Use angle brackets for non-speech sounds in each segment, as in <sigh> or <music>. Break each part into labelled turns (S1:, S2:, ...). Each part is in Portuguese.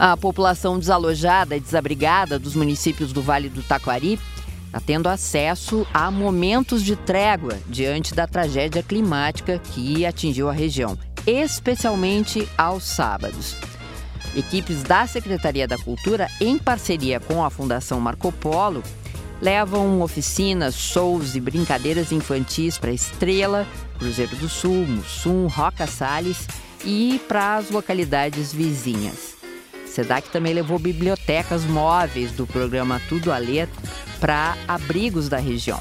S1: A população desalojada e desabrigada dos municípios do Vale do Taquari está tendo acesso a momentos de trégua diante da tragédia climática que atingiu a região, especialmente aos sábados. Equipes da Secretaria da Cultura, em parceria com a Fundação Marco Polo, levam oficinas, shows e brincadeiras infantis para Estrela, Cruzeiro do Sul, Mussum, Roca Salles e para as localidades vizinhas. SEDAC também levou bibliotecas móveis do programa Tudo a Ler para abrigos da região.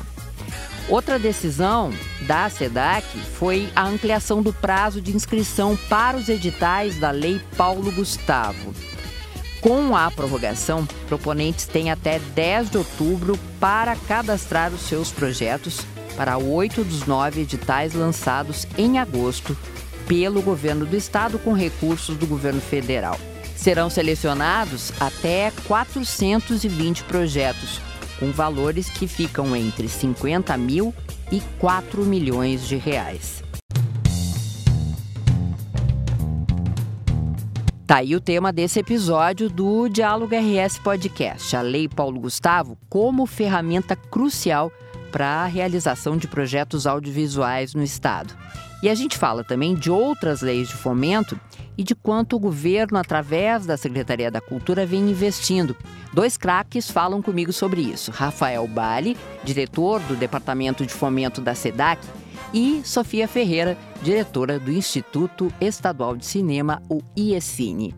S1: Outra decisão da SEDAC foi a ampliação do prazo de inscrição para os editais da Lei Paulo Gustavo. Com a prorrogação, proponentes têm até 10 de outubro para cadastrar os seus projetos para oito dos nove editais lançados em agosto pelo governo do estado com recursos do governo federal. Serão selecionados até 420 projetos, com valores que ficam entre 50 mil e 4 milhões de reais. Tá aí o tema desse episódio do Diálogo RS Podcast, a Lei Paulo Gustavo como ferramenta crucial para a realização de projetos audiovisuais no Estado. E a gente fala também de outras leis de fomento e de quanto o governo, através da Secretaria da Cultura, vem investindo. Dois craques falam comigo sobre isso: Rafael Bali, diretor do Departamento de Fomento da SEDAC, e Sofia Ferreira, diretora do Instituto Estadual de Cinema, o IECINE.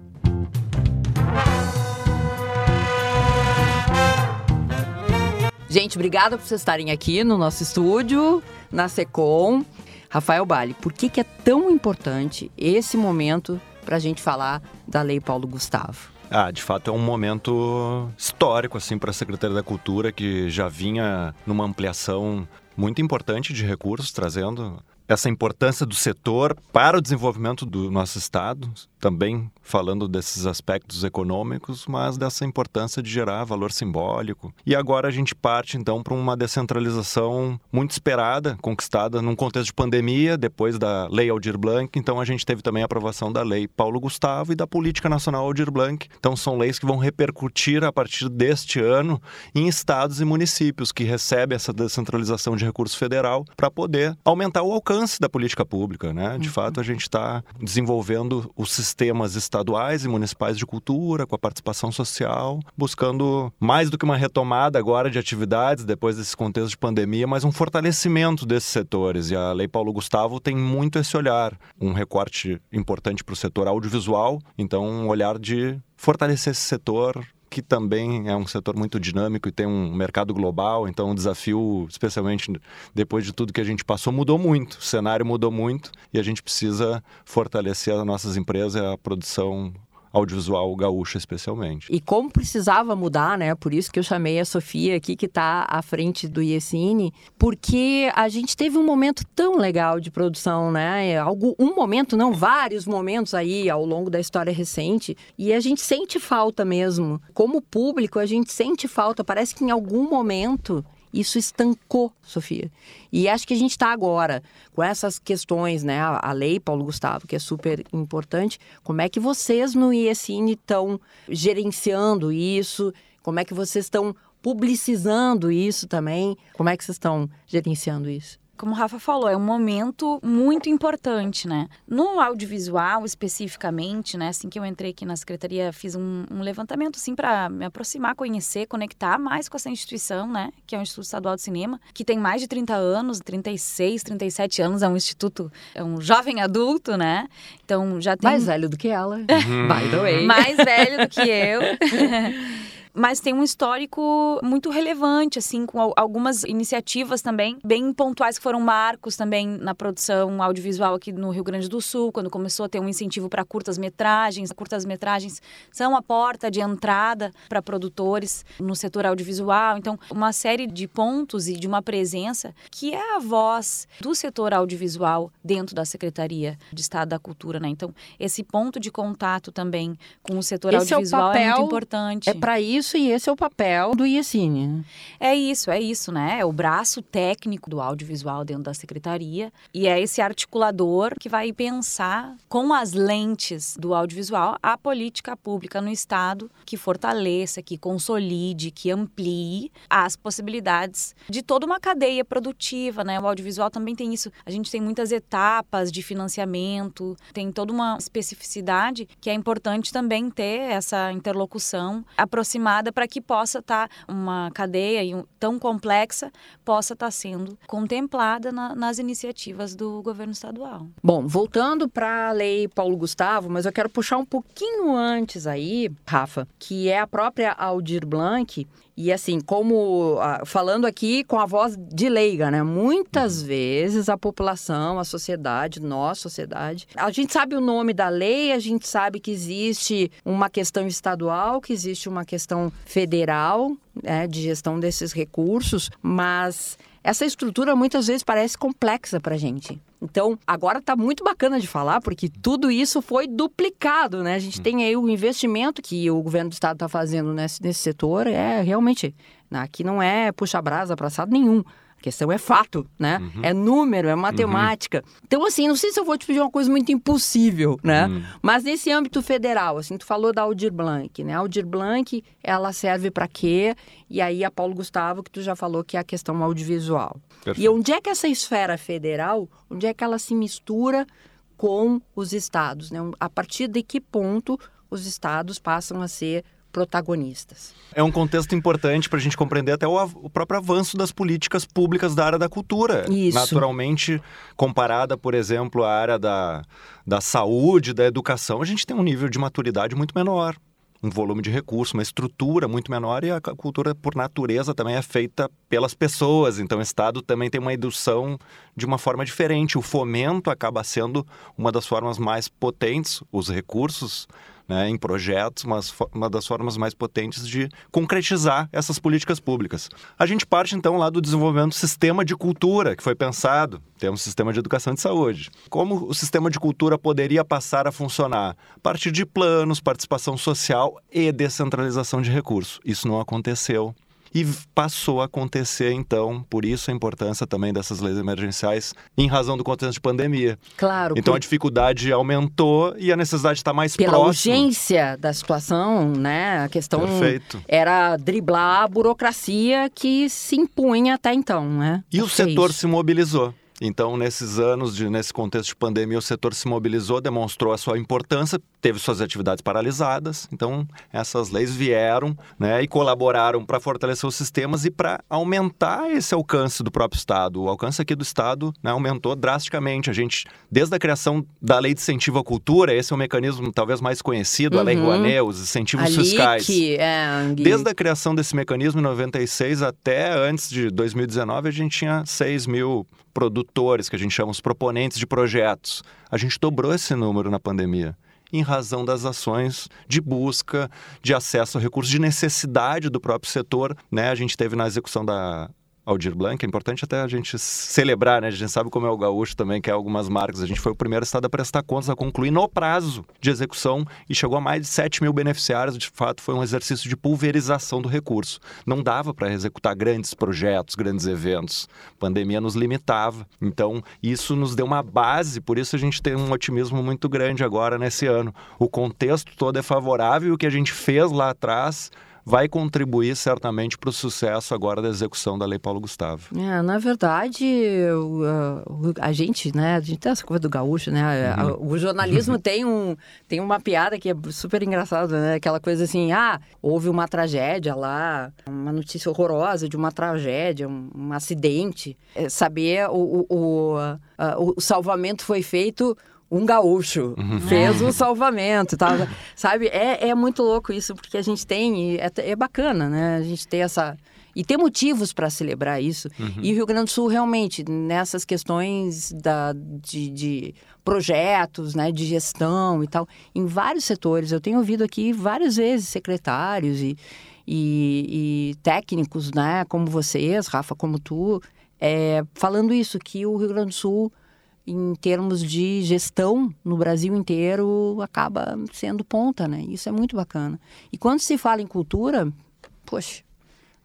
S1: Gente, obrigada por vocês estarem aqui no nosso estúdio, na SECOM. Rafael Bali, por que, que é tão importante esse momento para a gente falar da Lei Paulo Gustavo.
S2: Ah, de fato é um momento histórico assim para a Secretaria da Cultura que já vinha numa ampliação muito importante de recursos trazendo essa importância do setor para o desenvolvimento do nosso estado, também falando desses aspectos econômicos, mas dessa importância de gerar valor simbólico. E agora a gente parte então para uma descentralização muito esperada, conquistada num contexto de pandemia, depois da Lei Aldir Blanc. Então a gente teve também a aprovação da Lei Paulo Gustavo e da Política Nacional Aldir Blanc. Então são leis que vão repercutir a partir deste ano em estados e municípios que recebem essa descentralização de recurso federal para poder aumentar o alcance da política pública, né? De uhum. fato, a gente está desenvolvendo o sistema sistemas estaduais e municipais de cultura, com a participação social, buscando mais do que uma retomada agora de atividades depois desse contexto de pandemia, mas um fortalecimento desses setores. E a Lei Paulo Gustavo tem muito esse olhar, um recorte importante para o setor audiovisual, então um olhar de fortalecer esse setor que também é um setor muito dinâmico e tem um mercado global, então o desafio, especialmente depois de tudo que a gente passou, mudou muito. O cenário mudou muito e a gente precisa fortalecer as nossas empresas e a produção audiovisual gaúcha especialmente.
S1: E como precisava mudar, né? Por isso que eu chamei a Sofia aqui, que está à frente do IECINE, porque a gente teve um momento tão legal de produção, né? Algo, um momento, não vários momentos aí ao longo da história recente, e a gente sente falta mesmo. Como público, a gente sente falta. Parece que em algum momento isso estancou, Sofia. E acho que a gente está agora com essas questões, né? A lei, Paulo Gustavo, que é super importante. Como é que vocês no IESINE estão gerenciando isso? Como é que vocês estão publicizando isso também? Como é que vocês estão gerenciando isso?
S3: Como o Rafa falou, é um momento muito importante, né? No audiovisual, especificamente, né? Assim que eu entrei aqui na secretaria, fiz um, um levantamento, assim, para me aproximar, conhecer, conectar mais com essa instituição, né? Que é o Instituto Estadual de Cinema, que tem mais de 30 anos, 36, 37 anos, é um instituto, é um jovem adulto, né? Então já tem.
S1: Mais velho do que ela. <laughs> By the way.
S3: Mais velho do que eu. <laughs> mas tem um histórico muito relevante, assim, com algumas iniciativas também bem pontuais que foram marcos também na produção audiovisual aqui no Rio Grande do Sul, quando começou a ter um incentivo para curtas-metragens. Curtas-metragens são a porta de entrada para produtores no setor audiovisual. Então, uma série de pontos e de uma presença que é a voz do setor audiovisual dentro da Secretaria de Estado da Cultura, né? Então, esse ponto de contato também com o setor esse audiovisual é, o papel, é muito importante.
S1: É para isso isso e esse é o papel do IECINE.
S3: É isso, é isso, né? É o braço técnico do audiovisual dentro da secretaria e é esse articulador que vai pensar com as lentes do audiovisual a política pública no estado que fortaleça, que consolide, que amplie as possibilidades de toda uma cadeia produtiva, né? O audiovisual também tem isso. A gente tem muitas etapas de financiamento, tem toda uma especificidade que é importante também ter essa interlocução aproximada para que possa estar tá uma cadeia tão complexa possa estar tá sendo contemplada na, nas iniciativas do governo estadual.
S1: Bom, voltando para a lei Paulo Gustavo, mas eu quero puxar um pouquinho antes aí, Rafa, que é a própria Aldir Blanc e assim, como falando aqui com a voz de leiga, né? Muitas uhum. vezes a população, a sociedade, nós, sociedade, a gente sabe o nome da lei, a gente sabe que existe uma questão estadual, que existe uma questão federal, né, de gestão desses recursos, mas essa estrutura muitas vezes parece complexa para a gente. Então, agora está muito bacana de falar, porque tudo isso foi duplicado, né? A gente tem aí o investimento que o governo do estado está fazendo nesse, nesse setor, é realmente, aqui não é puxa-brasa para assado nenhum. Questão é fato, né? Uhum. É número, é matemática. Uhum. Então, assim, não sei se eu vou te pedir uma coisa muito impossível, né? Uhum. Mas nesse âmbito federal, assim, tu falou da Aldir Blanc, né? A Aldir Blanc, ela serve para quê? E aí a Paulo Gustavo, que tu já falou que é a questão audiovisual. Perfeito. E onde é que essa esfera federal, onde é que ela se mistura com os estados, né? A partir de que ponto os estados passam a ser protagonistas.
S2: É um contexto importante para a gente compreender até o, o, próprio avanço das políticas públicas da área da cultura.
S1: Isso.
S2: Naturalmente, comparada, por exemplo, à área da, da saúde, da educação, a gente tem um nível de maturidade muito menor um volume de recursos, uma estrutura muito menor e a cultura, por natureza, também é feita pelas pessoas. Então, o Estado também tem uma indução de uma forma diferente. O fomento acaba sendo uma das formas mais potentes, os recursos né, em projetos, mas uma das formas mais potentes de concretizar essas políticas públicas. A gente parte então lá do desenvolvimento do sistema de cultura que foi pensado. Temos um sistema de educação e de saúde. Como o sistema de cultura poderia passar a funcionar? A partir de planos, participação social e descentralização de recursos. Isso não aconteceu. E passou a acontecer, então, por isso a importância também dessas leis emergenciais, em razão do contexto de pandemia.
S1: Claro.
S2: Então por... a dificuldade aumentou e a necessidade está mais
S1: Pela
S2: próxima.
S1: Pela urgência da situação, né? A questão
S2: Perfeito.
S1: era driblar a burocracia que se impunha até então, né?
S2: E o setor isso. se mobilizou. Então, nesses anos, de, nesse contexto de pandemia, o setor se mobilizou, demonstrou a sua importância, teve suas atividades paralisadas. Então, essas leis vieram né, e colaboraram para fortalecer os sistemas e para aumentar esse alcance do próprio Estado. O alcance aqui do Estado né, aumentou drasticamente. A gente, desde a criação da Lei de Incentivo à Cultura, esse é o mecanismo talvez mais conhecido, uhum. a Lei uhum. Rouanet, os incentivos fiscais.
S1: É...
S2: Desde a criação desse mecanismo em 96 até antes de 2019, a gente tinha 6 mil produtores, que a gente chama os proponentes de projetos. A gente dobrou esse número na pandemia em razão das ações de busca, de acesso a recursos, de necessidade do próprio setor. Né? A gente teve na execução da Aldir Blanc, é importante até a gente celebrar, né? A gente sabe como é o gaúcho também, que é algumas marcas. A gente foi o primeiro estado a prestar contas, a concluir no prazo de execução e chegou a mais de 7 mil beneficiários. De fato, foi um exercício de pulverização do recurso. Não dava para executar grandes projetos, grandes eventos. A pandemia nos limitava. Então, isso nos deu uma base, por isso a gente tem um otimismo muito grande agora nesse ano. O contexto todo é favorável e o que a gente fez lá atrás vai contribuir certamente para o sucesso agora da execução da Lei Paulo Gustavo.
S1: É, na verdade, a gente, né, a gente tem essa coisa do gaúcho, né? Uhum. O jornalismo tem, um, tem uma piada que é super engraçada, né? Aquela coisa assim, ah, houve uma tragédia lá, uma notícia horrorosa de uma tragédia, um, um acidente. É saber o, o, o, o salvamento foi feito um gaúcho uhum. fez um salvamento, tal, sabe? É, é muito louco isso, porque a gente tem, é, é bacana, né? A gente ter essa... E ter motivos para celebrar isso. Uhum. E o Rio Grande do Sul, realmente, nessas questões da, de, de, projetos, né, de gestão e tal, em vários setores. Eu tenho ouvido aqui várias vezes secretários e, e, e técnicos, né, como vocês, Rafa, como tu, é, falando isso, que o Rio Grande do Sul em termos de gestão no Brasil inteiro acaba sendo ponta, né? Isso é muito bacana. E quando se fala em cultura, Poxa,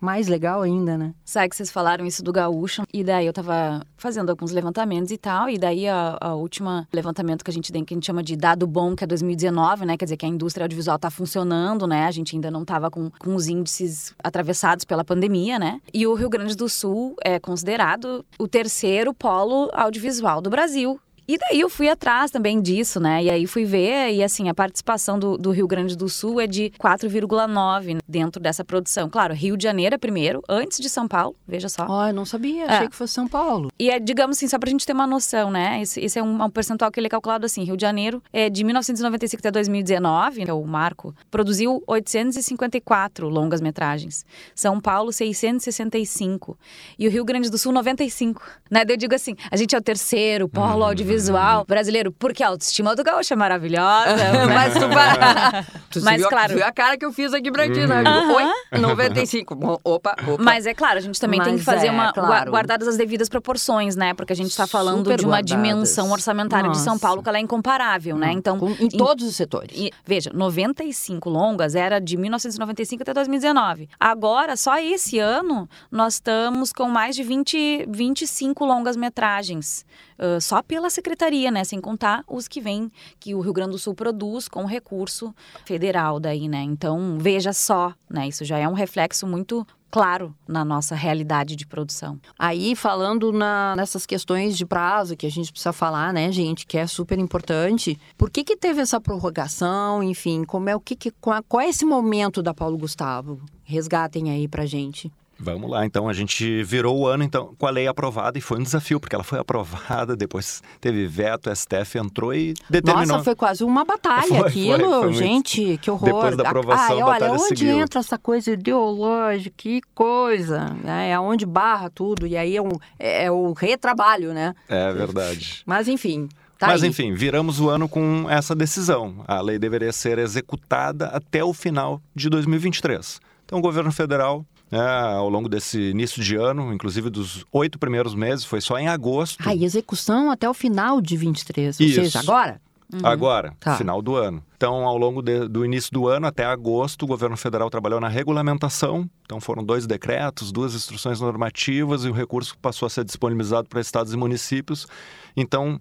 S1: mais legal ainda, né?
S3: Sabe que vocês falaram isso do gaúcho, e daí eu tava fazendo alguns levantamentos e tal, e daí a, a última levantamento que a gente tem, que a gente chama de dado bom, que é 2019, né? Quer dizer que a indústria audiovisual tá funcionando, né? A gente ainda não tava com, com os índices atravessados pela pandemia, né? E o Rio Grande do Sul é considerado o terceiro polo audiovisual do Brasil. E daí eu fui atrás também disso, né? E aí fui ver, e assim, a participação do, do Rio Grande do Sul é de 4,9 dentro dessa produção. Claro, Rio de Janeiro é primeiro, antes de São Paulo, veja só.
S1: Ó, eu não sabia, achei
S3: É.
S1: que fosse São Paulo.
S3: E é, digamos assim, só pra gente ter uma noção, né? Esse, esse é um, um percentual que ele é calculado assim. Rio de Janeiro, é, de 1995 até 2019, que é o marco, produziu 854 longas metragens. São Paulo, 665. E o Rio Grande do Sul, 95. Né? Eu digo assim, a gente é o terceiro polo audiovisual brasileiro, porque a autoestima do gaúcho é maravilhosa. <laughs>
S1: Mas tu vai. <laughs> tu
S3: Mas,
S1: viu, a-
S3: claro.
S1: viu a cara que eu fiz aqui pra ti, né? Oi, 95. Bom, Opa, opa.
S3: Mas é claro, a gente também tem que fazer
S1: é,
S3: uma.
S1: claro.
S3: gua- guardadas as devidas proporções, né? Porque a gente está falando
S1: Super
S3: de uma
S1: guardadas.
S3: dimensão orçamentária de São
S1: Nossa.
S3: Paulo que ela é incomparável, né? Então.
S1: Com- em todos os setores.
S3: E, veja, 95 longas era de 1995 até 2019. Agora, só esse ano, nós estamos com mais de 20, 25 longas metragens. ah, só pela secretaria, né? Sem contar os que vêm, que o Rio Grande do Sul produz com recurso federal daí, né? Então, veja só, né? Isso já é um reflexo muito claro na nossa realidade de produção.
S1: Aí, falando na- nessas questões de prazo que a gente precisa falar, né, gente, que é super importante. Por que que teve essa prorrogação? Enfim, como é o que, que qual, é esse momento da Paulo Gustavo? Resgatem aí pra gente.
S2: Vamos lá, então a gente virou o ano então com a lei aprovada e foi um desafio, porque ela foi aprovada, depois teve veto, STF entrou e determinou.
S1: Nossa, foi quase uma batalha
S2: Foi, foi,
S1: aquilo,
S2: foi muito.
S1: gente, <laughs> que horror.
S2: Depois da aprovação,
S1: ah,
S2: a
S1: olha,
S2: batalha
S1: onde
S2: seguiu.
S1: entra essa coisa ideológica, que coisa, né? É onde barra tudo, e aí é, um, é, é o retrabalho, né?
S2: É verdade.
S1: Mas enfim, tá
S2: Mas
S1: aí.
S2: enfim, viramos o ano com essa decisão. A lei deveria ser executada até o final de 2023. Então, o governo federal, né, ao longo desse início de ano, inclusive dos oito primeiros meses, foi só em agosto.
S1: Ah, e execução até o final de 23,
S2: Isso.
S1: ou seja, agora?
S2: Agora,
S1: Tá.
S2: final do ano. Então, ao longo de- do início do ano até agosto, o governo federal trabalhou na regulamentação. Então, foram dois decretos, duas instruções normativas e o recurso passou a ser disponibilizado para estados e municípios. Então,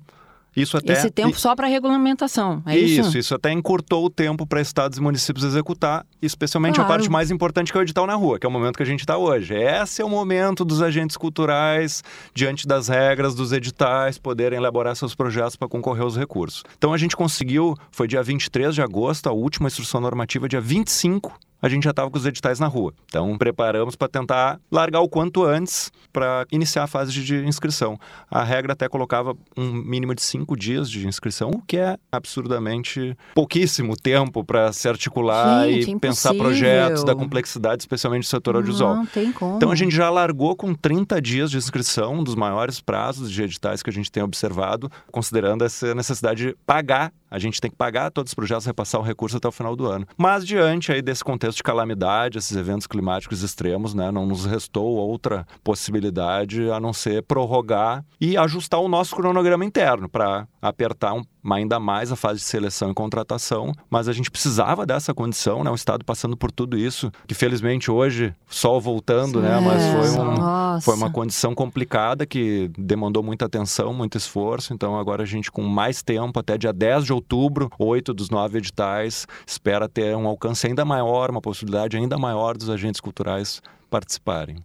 S2: isso até.
S1: Esse tempo só para regulamentação, é isso?
S2: isso, isso até encurtou o tempo para estados e municípios executar, especialmente a
S1: Claro.
S2: parte mais importante que é o edital na rua, que é o momento que a gente está hoje. Esse é o momento dos agentes culturais, diante das regras dos editais, poderem elaborar seus projetos para concorrer aos recursos. Então a gente conseguiu, foi dia 23 de agosto, a última instrução normativa, dia 25. A gente já estava com os editais na rua. Então, preparamos para tentar largar o quanto antes para iniciar a fase de inscrição. A regra até colocava um mínimo de cinco dias de inscrição, o que é absurdamente pouquíssimo tempo para se articular
S1: Gente,
S2: e
S1: é
S2: pensar
S1: impossível.
S2: projetos da complexidade, especialmente do setor audiovisual.
S1: Não tem como.
S2: Então a gente já largou com 30 dias de inscrição, um dos maiores prazos de editais que a gente tem observado, considerando essa necessidade de pagar. A gente tem que pagar todos os projetos, repassar o recurso até o final do ano. Mas diante aí desse contexto de calamidade, esses eventos climáticos extremos, né, não nos restou outra possibilidade a não ser prorrogar e ajustar o nosso cronograma interno para apertar um, ainda mais a fase de seleção e contratação. Mas a gente precisava dessa condição, né, o Estado passando por tudo isso, que felizmente hoje, sol voltando, né, mas foi um, foi uma condição complicada que demandou muita atenção, muito esforço. Então, agora a gente, com mais tempo, até dia 10 de outubro, oito dos nove editais, espera ter um alcance ainda maior, uma possibilidade ainda maior dos agentes culturais participarem.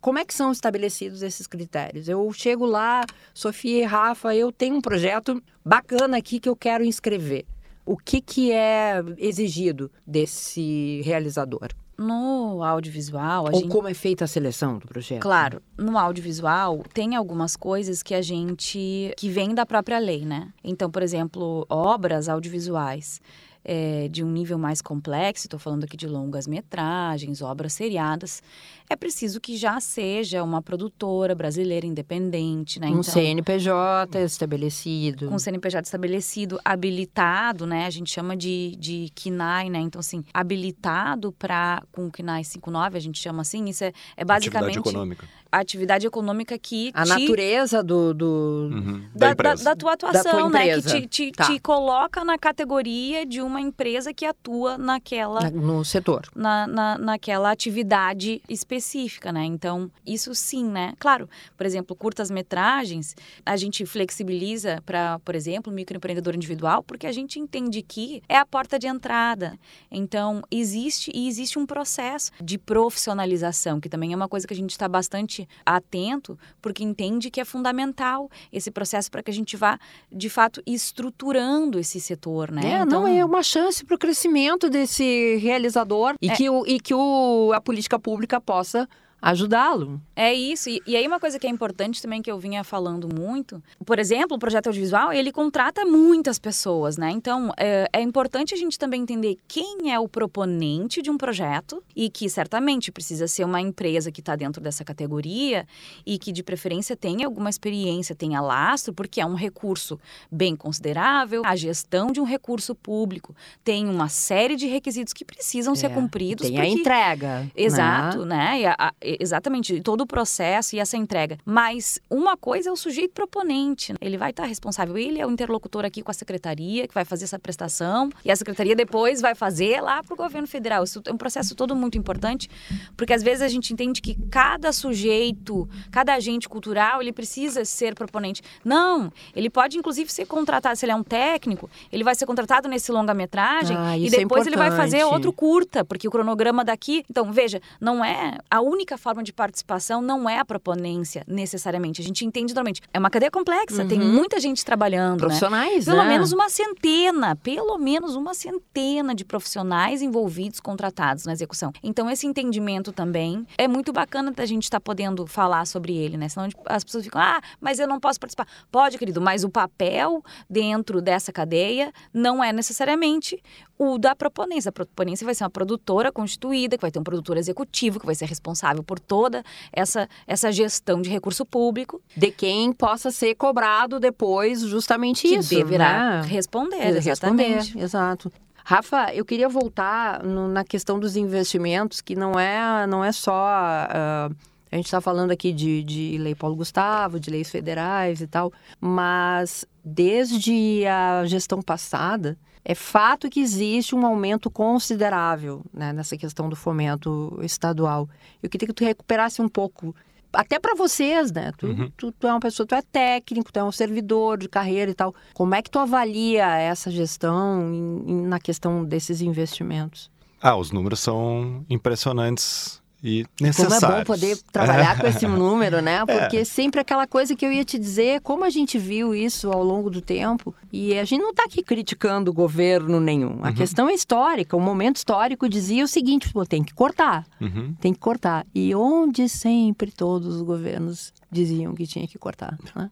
S1: Como é que são estabelecidos esses critérios? Eu chego lá, Sofia e Rafa, eu tenho um projeto bacana aqui que eu quero inscrever. O que, que é exigido desse realizador?
S3: No audiovisual, a
S1: Ou
S3: gente.
S1: como é feita a seleção do projeto?
S3: Claro, no audiovisual tem algumas coisas que a gente que vem da própria lei, né? Então, por exemplo, obras audiovisuais é, de um nível mais complexo, estou falando aqui de longas metragens, obras seriadas, é preciso que já seja uma produtora brasileira independente, né?
S1: Um CNPJ estabelecido.
S3: com CNPJ estabelecido, habilitado, né? A gente chama de, de KINAI, né? Então, assim, habilitado para com o KINAI 59, a gente chama assim, isso é, é
S2: Atividade
S3: basicamente
S2: econômica.
S3: A atividade econômica que
S1: a
S3: te...
S1: natureza do, do...
S2: Uhum.
S3: Da,
S2: Da,
S3: da, da tua atuação,
S1: tua
S3: né? Que te, te,
S1: Tá.
S3: te coloca na categoria de uma empresa que atua naquela
S1: na- no setor.
S3: na, na, naquela atividade específica, né? Então, isso sim, né? Claro, por exemplo, curtas-metragens, a gente flexibiliza para, por exemplo, microempreendedor individual, porque a gente entende que é a porta de entrada. Então, existe e existe um processo de profissionalização, que também é uma coisa que a gente está bastante atento, porque entende que é fundamental esse processo para que a gente vá, de fato, estruturando esse setor, né?
S1: É, não, é uma chance para o crescimento desse realizador e,
S3: É.
S1: que, o, e que o, a política pública possa ajudá-lo.
S3: É isso. E, e aí uma coisa que é importante também que eu vinha falando muito, por exemplo, o projeto audiovisual, ele contrata muitas pessoas, né? Então, é, é importante a gente também entender quem é o proponente de um projeto e que certamente precisa ser uma empresa que está dentro dessa categoria e que de preferência tenha alguma experiência, tenha lastro, porque é um recurso bem considerável. A gestão de um recurso público tem uma série de requisitos que precisam ser
S1: É,
S3: cumpridos.
S1: Tem a
S3: porque-
S1: entrega. né?
S3: Exato, né? E a- a- exatamente, todo o processo e essa entrega. Mas uma coisa é o sujeito proponente. Ele vai estar responsável, ele é o interlocutor aqui com a secretaria, que vai fazer essa prestação, e a secretaria depois vai fazer lá para o governo federal. Isso é um processo todo muito importante, porque às vezes a gente entende que cada sujeito, cada agente cultural, ele precisa ser proponente. Não, ele pode inclusive ser contratado, se ele é um técnico, ele vai ser contratado nesse longa-metragem
S1: Ah,
S3: e
S1: é
S3: depois ele vai fazer outro curta, porque o cronograma daqui. Então, veja, não é. A única forma de participação não é a proponência, necessariamente. A gente entende normalmente. É uma cadeia complexa, tem
S1: Uhum.
S3: muita gente trabalhando. Né?
S1: Profissionais,
S3: Pelo
S1: né?
S3: menos uma centena, pelo menos uma centena de profissionais envolvidos, contratados na execução. Então, esse entendimento também é muito bacana da gente estar podendo falar sobre ele, né? Senão as pessoas ficam, ah, mas eu não posso participar. Pode, querido, mas o papel dentro dessa cadeia não é necessariamente o da proponência. A proponência vai ser uma produtora constituída, que vai ter um produtor executivo, que vai ser responsável por toda essa, essa gestão de recurso público,
S1: De quem possa ser cobrado depois justamente
S3: que
S1: isso.
S3: deverá
S1: né?
S3: responder.
S1: responder,
S3: Exatamente.
S1: exato. Rafa, eu queria voltar no- na questão dos investimentos, que não é, não é só. ah, a gente está falando aqui de, de lei Paulo Gustavo, de leis federais e tal, mas desde a gestão passada, é fato que existe um aumento considerável né, nessa questão do fomento estadual. Eu queria que tu recuperasse um pouco até para vocês, né? Tu,
S2: Uhum.
S1: tu, tu é uma pessoa, tu é técnico, tu é um servidor de carreira e tal. Como é que tu avalia essa gestão em- em- na questão desses investimentos?
S2: Ah, os números são impressionantes e
S1: Como
S2: necessários.
S1: é bom poder trabalhar com esse <laughs> número, né? Porque sempre aquela coisa que eu ia te dizer, como a gente viu isso ao longo do tempo, e a gente não está aqui criticando o governo nenhum. A questão é histórica. O momento histórico dizia o seguinte: pô, tem que cortar.
S2: Uhum.
S1: Tem que cortar. E onde sempre todos os governos diziam que tinha que cortar, né?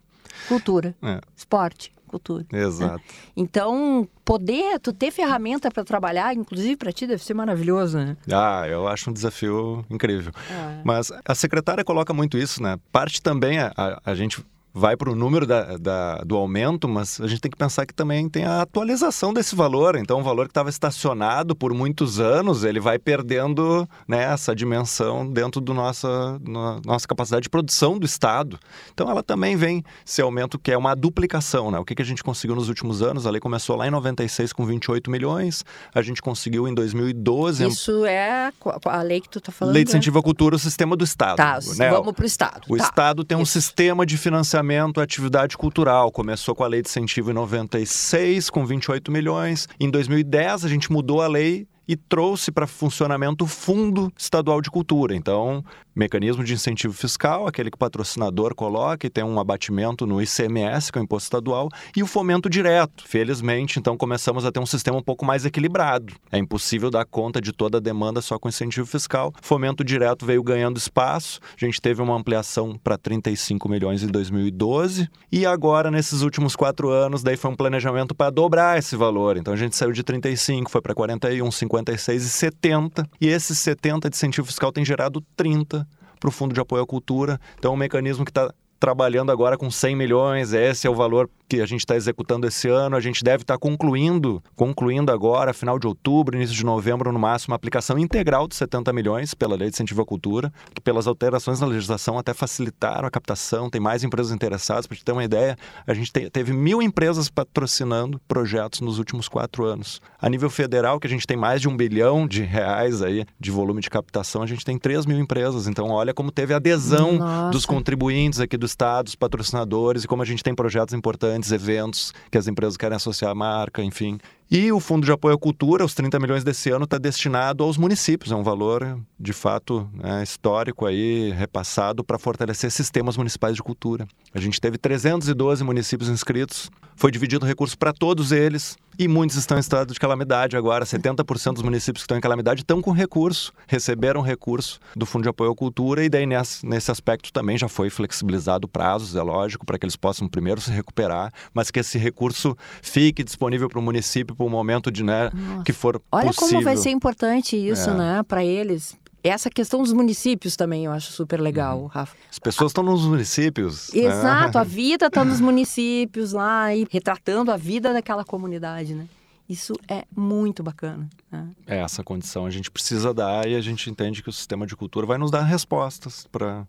S1: Cultura,
S2: É.
S1: esporte, cultura.
S2: Exato. <laughs>
S1: Então, poder, tu ter ferramenta para trabalhar, inclusive para ti deve ser maravilhoso, né?
S2: Ah, eu acho um desafio incrível.
S1: É.
S2: Mas a secretária coloca muito isso, né? Parte também, a, a, a gente vai para o número da, da- do aumento, mas a gente tem que pensar que também tem a atualização desse valor. Então, o valor que estava estacionado por muitos anos, ele vai perdendo né, essa dimensão dentro do nossa, no- nossa capacidade de produção do Estado. Então, ela também vem esse aumento que é uma duplicação. Né? O que, que a gente conseguiu nos últimos anos? A lei começou lá em 96 com 28 milhões, a gente conseguiu em 2012...
S1: Isso é a lei que tu tá falando.
S2: Lei de
S1: é?
S2: incentivo à cultura, o sistema do Estado.
S1: Tá,
S2: né?
S1: vamos pro Estado.
S2: O
S1: tá.
S2: Estado tem um
S1: Isso.
S2: sistema de financiamento à atividade cultural. Começou com a lei de incentivo em 96, com 28 milhões. Em 2010, a gente mudou a lei e trouxe para funcionamento o Fundo Estadual de Cultura. Então, mecanismo de incentivo fiscal, aquele que o patrocinador coloca e tem um abatimento no ICMS, que é o imposto estadual, e o fomento direto. Felizmente, então começamos a ter um sistema um pouco mais equilibrado. É impossível dar conta de toda a demanda só com incentivo fiscal. Fomento direto veio ganhando espaço. A gente teve uma ampliação para 35 milhões em 2012 e agora nesses últimos quatro anos daí foi um planejamento para dobrar esse valor. Então a gente saiu de 35, foi para 41, 50 56,70. E esses 70 de incentivo fiscal têm gerado 30 para o Fundo de Apoio à Cultura. Então, é um mecanismo que está trabalhando agora com 100 milhões, esse é o valor que a gente está executando esse ano. A gente deve estar tá concluindo, concluindo agora, final de outubro, início de novembro, no máximo, a aplicação integral dos 70 milhões pela Lei de Incentivo à Cultura, que pelas alterações na legislação até facilitaram a captação, tem mais empresas interessadas. Para te ter uma ideia, a gente te, teve mil empresas patrocinando projetos nos últimos quatro anos. A nível federal, que a gente tem mais de um bilhão de reais aí de volume de captação, a gente tem 3 mil empresas. Então, olha como teve adesão Nossa. dos contribuintes aqui do Estado, dos patrocinadores, e como a gente tem projetos importantes, eventos que as empresas querem associar a marca, enfim. E o Fundo de Apoio à Cultura, os 30 milhões desse ano, está destinado aos municípios. É um valor, de fato, né, histórico aí, repassado para fortalecer sistemas municipais de cultura. A gente teve 312 municípios inscritos, foi dividido recurso para todos eles e muitos estão em estado de calamidade agora. 70% dos municípios que estão em calamidade estão com recurso, receberam recurso do Fundo de Apoio à Cultura e daí nesse, nesse aspecto também já foi flexibilizado prazos, é lógico, para que eles possam primeiro se recuperar, mas que esse recurso fique disponível para o município para o momento de, né, que for
S1: Olha
S2: possível.
S1: como vai ser importante isso, é. né, para eles. Essa questão dos municípios também eu acho super legal, uhum. Rafa.
S2: As pessoas estão nos municípios.
S1: Né? Exato, né? a <laughs> vida está nos municípios lá e retratando a vida daquela comunidade, né? Isso é muito bacana. Né?
S2: É essa condição a gente precisa dar e a gente entende que o sistema de cultura vai nos dar respostas para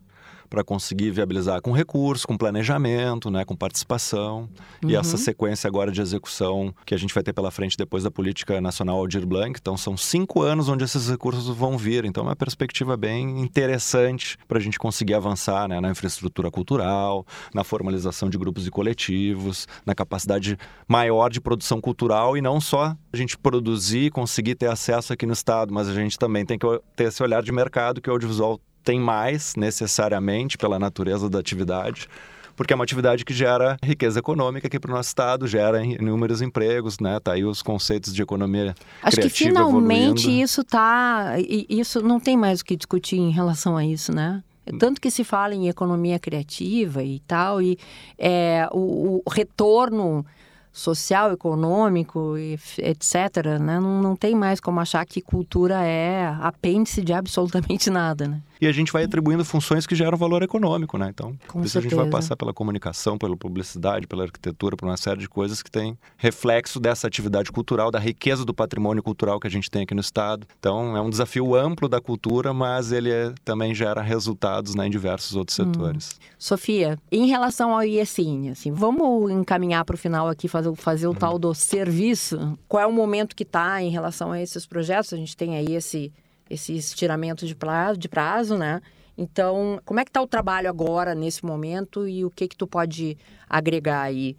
S2: para conseguir viabilizar com recurso, com planejamento, né, com participação. Uhum. E essa sequência agora de execução que a gente vai ter pela frente depois da Política Nacional Aldir Blanc. Então, são cinco anos onde esses recursos vão vir. Então, é uma perspectiva bem interessante para a gente conseguir avançar né, na infraestrutura cultural, na formalização de grupos e coletivos, na capacidade maior de produção cultural e não só a gente produzir e conseguir ter acesso aqui no Estado, mas a gente também tem que ter esse olhar de mercado que o audiovisual tem mais necessariamente pela natureza da atividade, porque é uma atividade que gera riqueza econômica aqui para o nosso estado, gera inúmeros empregos, né? Tá aí os conceitos de economia
S1: Acho
S2: que
S1: finalmente
S2: evoluindo.
S1: isso tá, isso não tem mais o que discutir em relação a isso, né? Tanto que se fala em economia criativa e tal, e é, o, o retorno social, econômico, etc., né? não, não tem mais como achar que cultura é apêndice de absolutamente <laughs> nada, né?
S2: E a gente vai atribuindo funções que geram valor econômico, né? Então, Com por isso certeza. a gente vai passar pela comunicação, pela publicidade, pela arquitetura, por uma série de coisas que tem reflexo dessa atividade cultural, da riqueza do patrimônio cultural que a gente tem aqui no estado. Então, é um desafio amplo da cultura, mas ele é, também gera resultados né, em diversos outros hum. setores.
S1: Sofia, em relação ao IECIN, assim, vamos encaminhar para o final aqui, fazer, fazer o hum. tal do serviço. Qual é o momento que está em relação a esses projetos? A gente tem aí esse esse estiramento de prazo, de prazo, né? Então, como é que está o trabalho agora, nesse momento, e o que que tu pode agregar aí?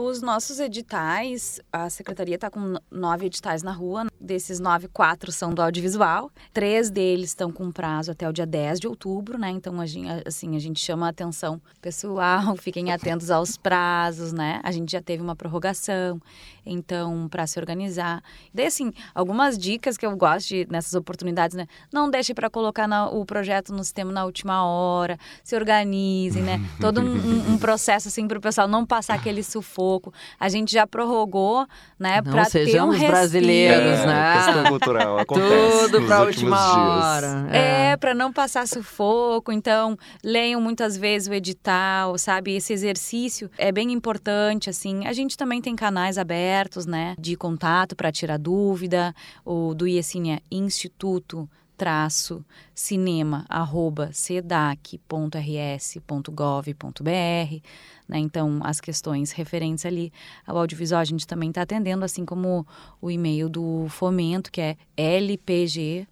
S3: Os nossos editais, a secretaria está com nove editais na rua. Desses nove, quatro são do audiovisual. Três deles estão com prazo até o dia 10 de outubro, né? Então, a gente, assim, a gente chama a atenção pessoal, <laughs> fiquem atentos aos prazos, né? A gente já teve uma prorrogação, então, para se organizar. Daí, assim, algumas dicas que eu gosto de, nessas oportunidades, né? Não deixe para colocar na, o projeto no sistema na última hora, se organizem, né? <laughs> Todo um, um, um processo, assim, para o pessoal não passar aquele sufoco. A gente já prorrogou, né, para ter um respiro.
S1: brasileiros,
S2: é,
S1: né?
S2: Questão cultural <laughs> acontece
S1: Tudo para última hora.
S3: É, é para não passar sufoco. Então, leiam muitas vezes o edital, sabe? Esse exercício é bem importante, assim. A gente também tem canais abertos, né, de contato para tirar dúvida. O do IECIN é Instituto traço cinema arroba cedac.rs.gov.br né? Então, as questões referentes ali ao audiovisual a gente também está atendendo, assim como o e-mail do fomento, que é lpg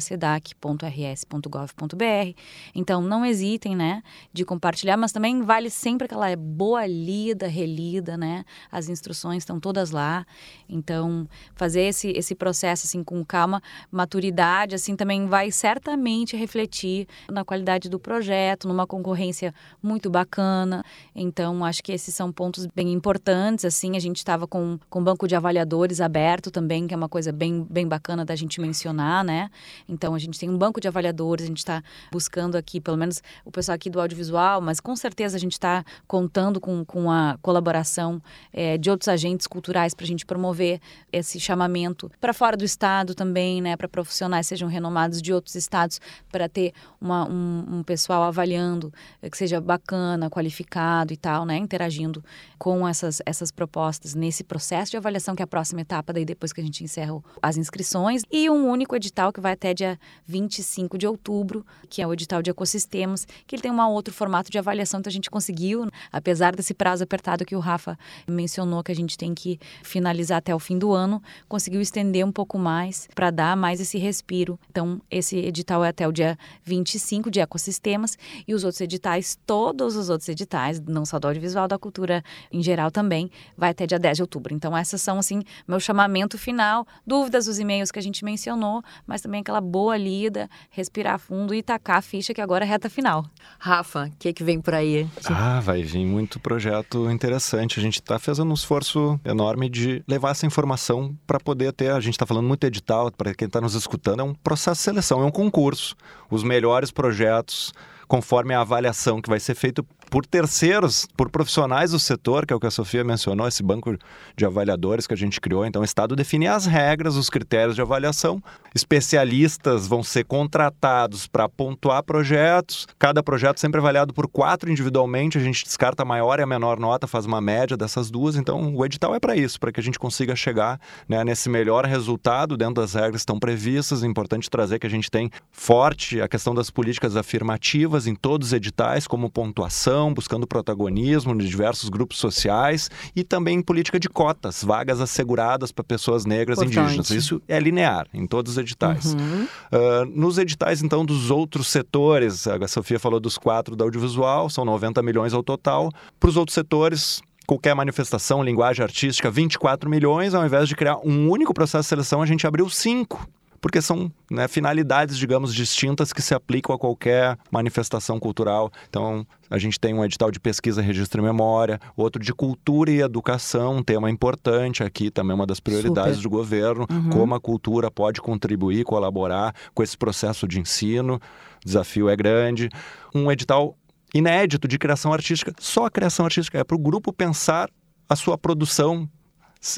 S3: sedac.rs.gov.br. Então, não hesitem, né, de compartilhar, mas também vale sempre aquela boa lida, relida, né? As instruções estão todas lá. Então, fazer esse, esse processo, assim, com calma, maturidade, assim, também vai certamente refletir na qualidade do projeto, numa concorrência muito bacana. Então, acho que esses são pontos bem importantes, assim, a gente estava com, com o banco de avaliadores aberto também, que é uma coisa bem, bem bacana da gente mencionar, né? Então a gente tem um banco de avaliadores, a gente está buscando aqui, pelo menos o pessoal aqui do audiovisual, mas com certeza a gente está contando com, com a colaboração é, de outros agentes culturais para a gente promover esse chamamento para fora do estado também, né? Para profissionais sejam renomados de outros estados, para ter uma, um, um pessoal avaliando que seja bacana, qualificado e tal, né? Interagindo com essas, essas propostas nesse processo de avaliação, que é a próxima etapa, daí depois que a gente encerra as inscrições. E um único edital que vai até dia 25 de outubro, que é o edital de ecossistemas, que ele tem um outro formato de avaliação que a gente conseguiu, apesar desse prazo apertado que o Rafa mencionou, que a gente tem que finalizar até o fim do ano, conseguiu estender um pouco mais para dar mais esse respiro. Então, esse edital é até o dia 25 de ecossistemas e os outros editais, todos os outros editais, não só do audiovisual, da cultura em geral também, vai até dia 10 de outubro. Então, essas são, assim, meu chamamento final. Dúvidas dos e-mails que a gente mencionou, mas também aquela boa lida, respirar fundo e tacar a ficha que agora é reta final.
S1: Rafa, o que, que vem por aí?
S2: Ah, vai vir muito projeto interessante. A gente está fazendo um esforço enorme de levar essa informação para poder ter. A gente está falando muito edital, para quem está nos escutando, é um processo de seleção, é um concurso. Os melhores projetos conforme a avaliação que vai ser feita por terceiros, por profissionais do setor, que é o que a Sofia mencionou, esse banco de avaliadores que a gente criou. Então, o Estado define as regras, os critérios de avaliação. Especialistas vão ser contratados para pontuar projetos. Cada projeto sempre avaliado por quatro individualmente. A gente descarta a maior e a menor nota, faz uma média dessas duas. Então, o edital é para isso, para que a gente consiga chegar né, nesse melhor resultado dentro das regras que estão previstas. É importante trazer que a gente tem forte a questão das políticas afirmativas em todos os editais, como pontuação buscando protagonismo de diversos grupos sociais e também política de cotas, vagas asseguradas para pessoas negras e indígenas. Isso é linear em todos os editais. Uhum. Uh, nos editais, então, dos outros setores, a Sofia falou dos quatro da audiovisual, são 90 milhões ao total. Para os outros setores, qualquer manifestação, linguagem artística, 24 milhões, ao invés de criar um único processo de seleção, a gente abriu cinco porque são né, finalidades, digamos, distintas que se aplicam a qualquer manifestação cultural. Então, a gente tem um edital de pesquisa, registro e memória, outro de cultura e educação, um tema importante aqui, também uma das prioridades Super. do governo, uhum. como a cultura pode contribuir, colaborar com esse processo de ensino. O desafio é grande. Um edital inédito de criação artística, só a criação artística, é para o grupo pensar a sua produção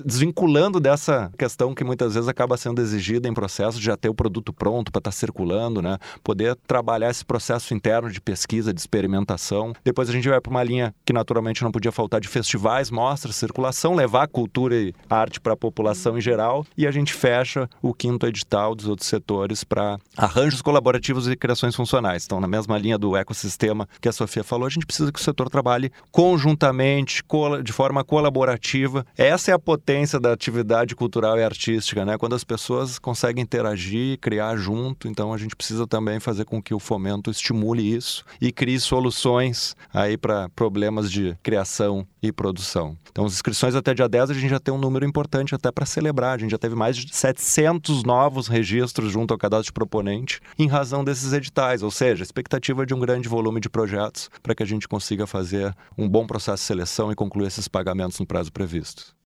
S2: desvinculando dessa questão que muitas vezes acaba sendo exigida em processo de já ter o produto pronto para estar tá circulando, né? Poder trabalhar esse processo interno de pesquisa, de experimentação. Depois a gente vai para uma linha que naturalmente não podia faltar de festivais, mostras, circulação, levar cultura e arte para a população em geral. E a gente fecha o quinto edital dos outros setores para arranjos colaborativos e criações funcionais. Então, na mesma linha do ecossistema que a Sofia falou, a gente precisa que o setor trabalhe conjuntamente, de forma colaborativa. Essa é a potência da atividade cultural e artística, né? Quando as pessoas conseguem interagir, criar junto, então a gente precisa também fazer com que o fomento estimule isso e crie soluções aí para problemas de criação e produção. Então, as inscrições até dia 10 a gente já tem um número importante até para celebrar. A gente já teve mais de 700 novos registros junto ao cadastro de proponente em razão desses editais, ou seja, a expectativa de um grande volume de projetos para que a gente consiga fazer um bom processo de seleção e concluir esses pagamentos no prazo previsto.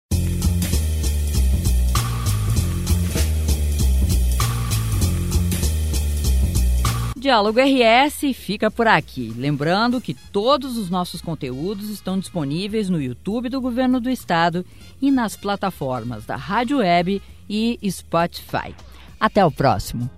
S1: Diálogo RS fica por aqui. Lembrando que todos os nossos conteúdos estão disponíveis no YouTube do Governo do Estado e nas plataformas da Rádio Web e Spotify. Até o próximo.